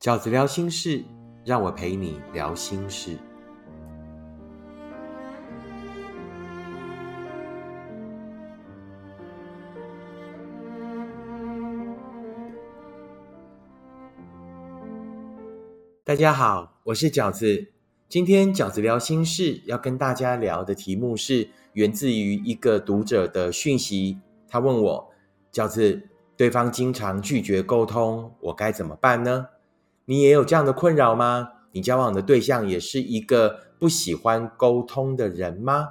饺子聊心事，让我陪你聊心事。大家好，我是饺子。今天饺子聊心事要跟大家聊的题目是源自于一个读者的讯息，他问我：饺子，对方经常拒绝沟通，我该怎么办呢？你也有这样的困扰吗？你交往的对象也是一个不喜欢沟通的人吗？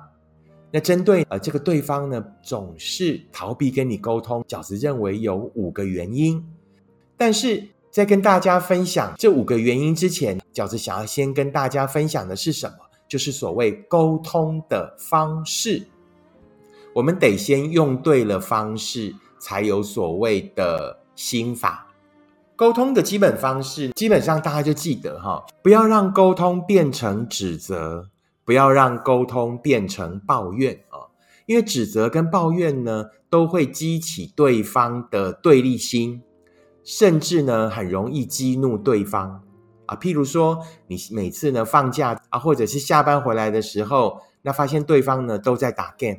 那针对呃这个对方呢，总是逃避跟你沟通，饺子认为有五个原因。但是在跟大家分享这五个原因之前，饺子想要先跟大家分享的是什么？就是所谓沟通的方式。我们得先用对了方式，才有所谓的心法。沟通的基本方式，基本上大家就记得哈，不要让沟通变成指责，不要让沟通变成抱怨啊，因为指责跟抱怨呢，都会激起对方的对立心，甚至呢，很容易激怒对方啊。譬如说，你每次呢放假啊，或者是下班回来的时候，那发现对方呢都在打 game，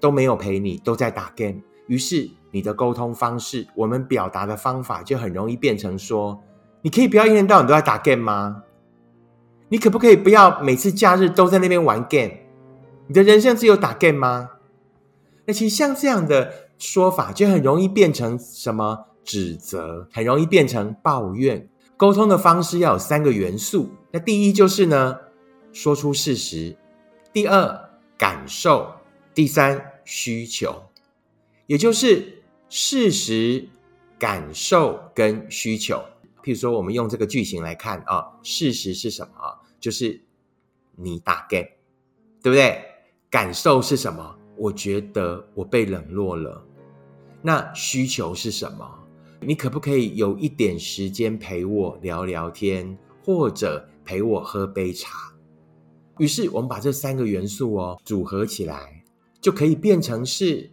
都没有陪你，都在打 game，于是。你的沟通方式，我们表达的方法就很容易变成说：你可以不要一天到晚都在打 game 吗？你可不可以不要每次假日都在那边玩 game？你的人生只有打 game 吗？那其实像这样的说法，就很容易变成什么指责，很容易变成抱怨。沟通的方式要有三个元素，那第一就是呢，说出事实；第二，感受；第三，需求，也就是。事实、感受跟需求，譬如说，我们用这个句型来看啊，事实是什么？就是你打 game，对不对？感受是什么？我觉得我被冷落了。那需求是什么？你可不可以有一点时间陪我聊聊天，或者陪我喝杯茶？于是我们把这三个元素哦组合起来，就可以变成是。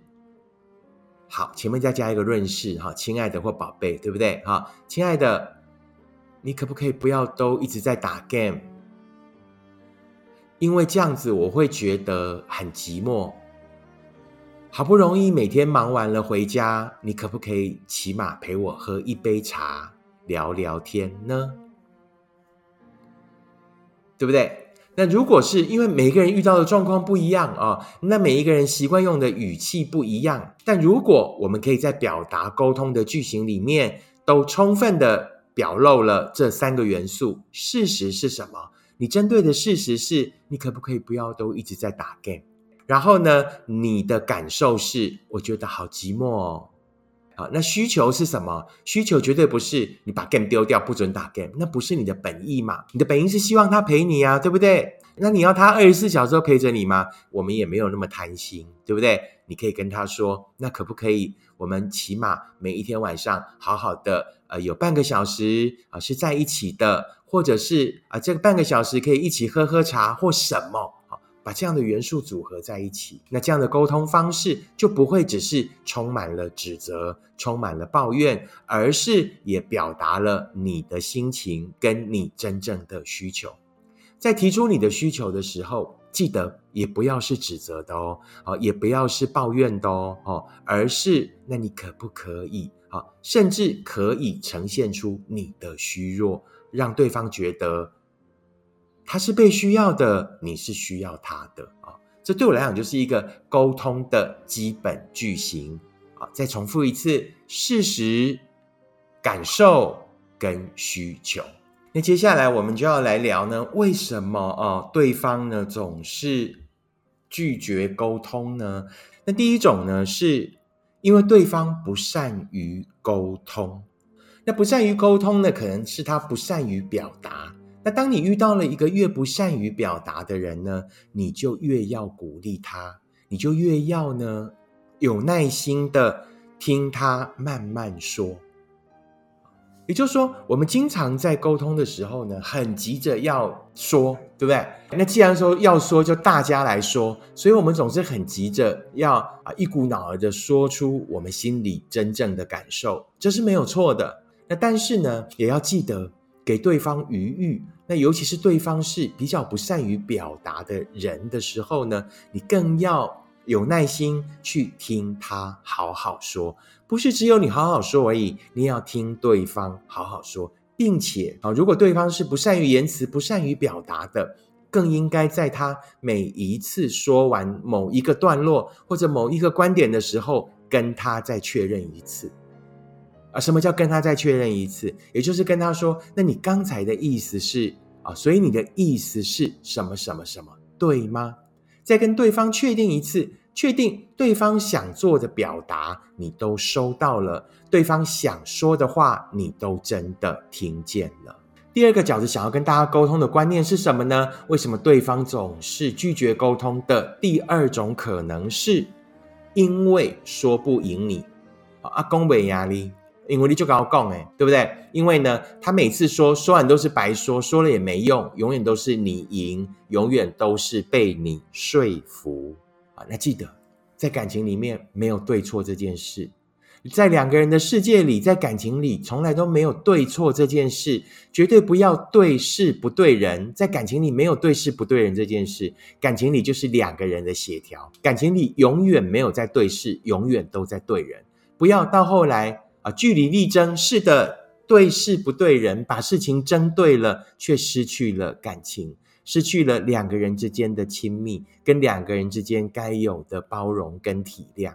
好，前面再加一个润饰，哈，亲爱的或宝贝，对不对？哈，亲爱的，你可不可以不要都一直在打 game？因为这样子我会觉得很寂寞。好不容易每天忙完了回家，你可不可以起码陪我喝一杯茶，聊聊天呢？对不对？那如果是因为每个人遇到的状况不一样啊，那每一个人习惯用的语气不一样。但如果我们可以在表达沟通的句型里面，都充分的表露了这三个元素，事实是什么？你针对的事实是你可不可以不要都一直在打 game？然后呢，你的感受是我觉得好寂寞哦。啊，那需求是什么？需求绝对不是你把 game 丢掉，不准打 game，那不是你的本意嘛？你的本意是希望他陪你啊，对不对？那你要他二十四小时都陪着你吗？我们也没有那么贪心，对不对？你可以跟他说，那可不可以？我们起码每一天晚上好好的，呃，有半个小时啊是在一起的，或者是啊这个半个小时可以一起喝喝茶或什么。把这样的元素组合在一起，那这样的沟通方式就不会只是充满了指责、充满了抱怨，而是也表达了你的心情跟你真正的需求。在提出你的需求的时候，记得也不要是指责的哦，也不要是抱怨的哦，哦，而是那你可不可以啊？甚至可以呈现出你的虚弱，让对方觉得。他是被需要的，你是需要他的啊！这对我来讲就是一个沟通的基本句型啊！再重复一次：事实、感受跟需求。那接下来我们就要来聊呢，为什么啊对方呢总是拒绝沟通呢？那第一种呢，是因为对方不善于沟通。那不善于沟通呢，可能是他不善于表达。那当你遇到了一个越不善于表达的人呢，你就越要鼓励他，你就越要呢有耐心的听他慢慢说。也就是说，我们经常在沟通的时候呢，很急着要说，对不对？那既然说要说，就大家来说，所以我们总是很急着要啊一股脑儿的说出我们心里真正的感受，这是没有错的。那但是呢，也要记得。给对方余裕。那尤其是对方是比较不善于表达的人的时候呢，你更要有耐心去听他好好说，不是只有你好好说而已，你要听对方好好说，并且啊，如果对方是不善于言辞、不善于表达的。更应该在他每一次说完某一个段落或者某一个观点的时候，跟他再确认一次。啊，什么叫跟他再确认一次？也就是跟他说：“那你刚才的意思是啊，所以你的意思是什么什么什么，对吗？”再跟对方确定一次，确定对方想做的表达你都收到了，对方想说的话你都真的听见了。第二个饺子想要跟大家沟通的观念是什么呢？为什么对方总是拒绝沟通的？第二种可能是因为说不赢你啊，公维压力，因为你就跟我讲哎，对不对？因为呢，他每次说说完都是白说，说了也没用，永远都是你赢，永远都是被你说服啊。那记得在感情里面没有对错这件事。在两个人的世界里，在感情里，从来都没有对错这件事，绝对不要对事不对人。在感情里没有对事不对人这件事，感情里就是两个人的协调。感情里永远没有在对事，永远都在对人。不要到后来啊，据理力争，是的，对事不对人，把事情争对了，却失去了感情，失去了两个人之间的亲密，跟两个人之间该有的包容跟体谅。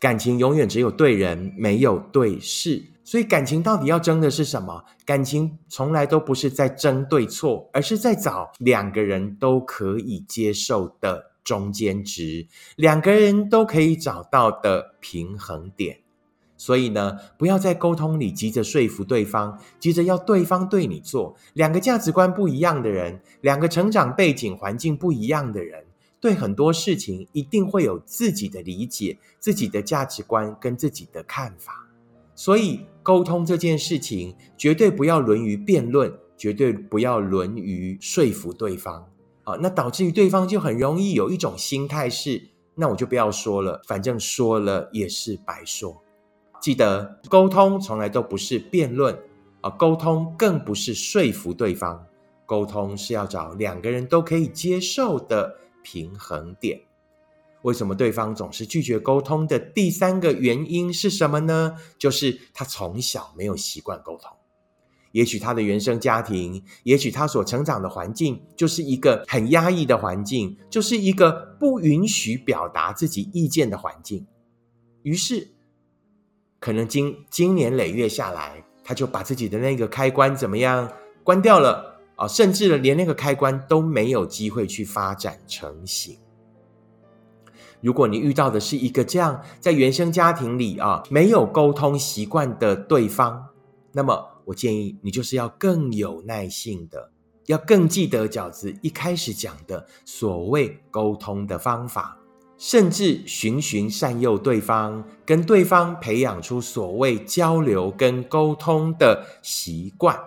感情永远只有对人，没有对事。所以感情到底要争的是什么？感情从来都不是在争对错，而是在找两个人都可以接受的中间值，两个人都可以找到的平衡点。所以呢，不要在沟通里急着说服对方，急着要对方对你做。两个价值观不一样的人，两个成长背景环境不一样的人。对很多事情一定会有自己的理解、自己的价值观跟自己的看法，所以沟通这件事情绝对不要沦于辩论，绝对不要沦于说服对方啊！那导致于对方就很容易有一种心态是：那我就不要说了，反正说了也是白说。记得沟通从来都不是辩论啊，沟通更不是说服对方，沟通是要找两个人都可以接受的。平衡点，为什么对方总是拒绝沟通的第三个原因是什么呢？就是他从小没有习惯沟通，也许他的原生家庭，也许他所成长的环境，就是一个很压抑的环境，就是一个不允许表达自己意见的环境。于是，可能经经年累月下来，他就把自己的那个开关怎么样关掉了。啊，甚至连那个开关都没有机会去发展成型。如果你遇到的是一个这样在原生家庭里啊没有沟通习惯的对方，那么我建议你就是要更有耐性的，要更记得饺子一开始讲的所谓沟通的方法，甚至循循善诱对方，跟对方培养出所谓交流跟沟通的习惯。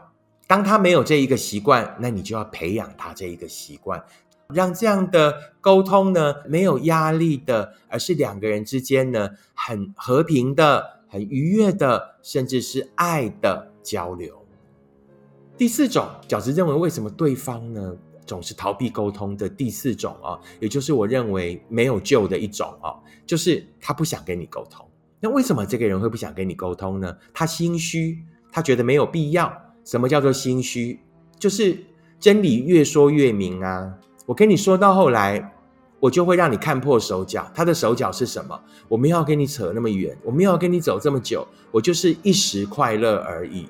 当他没有这一个习惯，那你就要培养他这一个习惯，让这样的沟通呢没有压力的，而是两个人之间呢很和平的、很愉悦的，甚至是爱的交流。第四种，饺子认为为什么对方呢总是逃避沟通的第四种啊，也就是我认为没有救的一种啊，就是他不想跟你沟通。那为什么这个人会不想跟你沟通呢？他心虚，他觉得没有必要。什么叫做心虚？就是真理越说越明啊！我跟你说到后来，我就会让你看破手脚。他的手脚是什么？我们要跟你扯那么远，我们要跟你走这么久，我就是一时快乐而已。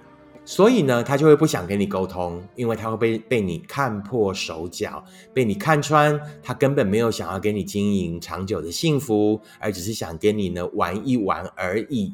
所以呢，他就会不想跟你沟通，因为他会被被你看破手脚，被你看穿。他根本没有想要跟你经营长久的幸福，而只是想跟你呢玩一玩而已。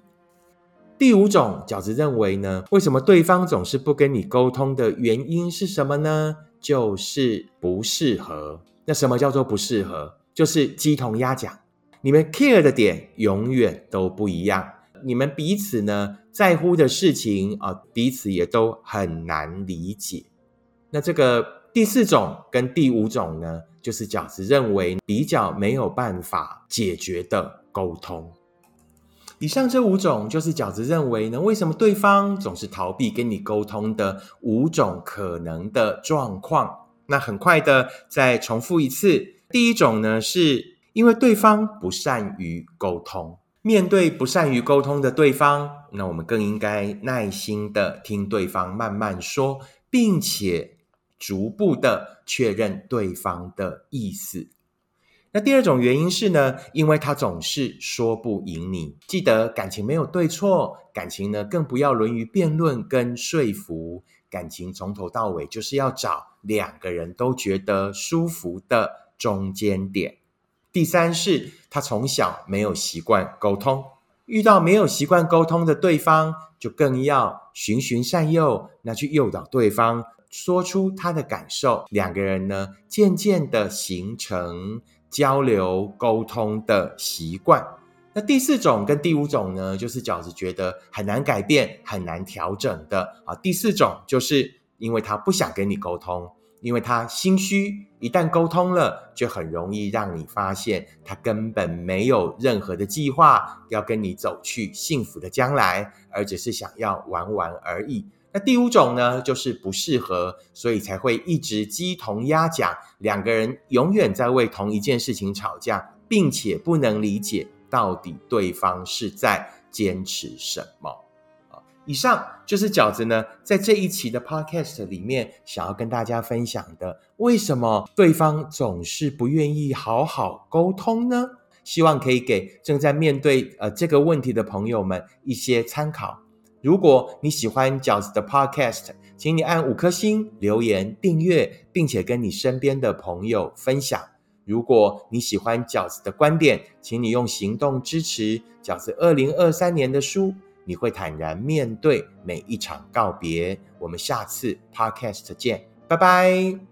第五种饺子认为呢，为什么对方总是不跟你沟通的原因是什么呢？就是不适合。那什么叫做不适合？就是鸡同鸭讲，你们 care 的点永远都不一样，你们彼此呢在乎的事情啊，彼此也都很难理解。那这个第四种跟第五种呢，就是饺子认为比较没有办法解决的沟通。以上这五种就是饺子认为呢，为什么对方总是逃避跟你沟通的五种可能的状况。那很快的再重复一次，第一种呢，是因为对方不善于沟通。面对不善于沟通的对方，那我们更应该耐心的听对方慢慢说，并且逐步的确认对方的意思。那第二种原因是呢，因为他总是说不赢你。记得感情没有对错，感情呢更不要沦于辩论跟说服。感情从头到尾就是要找两个人都觉得舒服的中间点。第三是，他从小没有习惯沟通，遇到没有习惯沟通的对方，就更要循循善诱，那去诱导对方说出他的感受。两个人呢，渐渐的形成交流沟通的习惯。那第四种跟第五种呢，就是饺子觉得很难改变、很难调整的啊。第四种就是因为他不想跟你沟通。因为他心虚，一旦沟通了，就很容易让你发现他根本没有任何的计划要跟你走去幸福的将来，而只是想要玩玩而已。那第五种呢，就是不适合，所以才会一直鸡同鸭讲，两个人永远在为同一件事情吵架，并且不能理解到底对方是在坚持什么。以上就是饺子呢，在这一期的 podcast 里面想要跟大家分享的，为什么对方总是不愿意好好沟通呢？希望可以给正在面对呃这个问题的朋友们一些参考。如果你喜欢饺子的 podcast，请你按五颗星、留言、订阅，并且跟你身边的朋友分享。如果你喜欢饺子的观点，请你用行动支持饺子二零二三年的书。你会坦然面对每一场告别。我们下次 podcast 见，拜拜。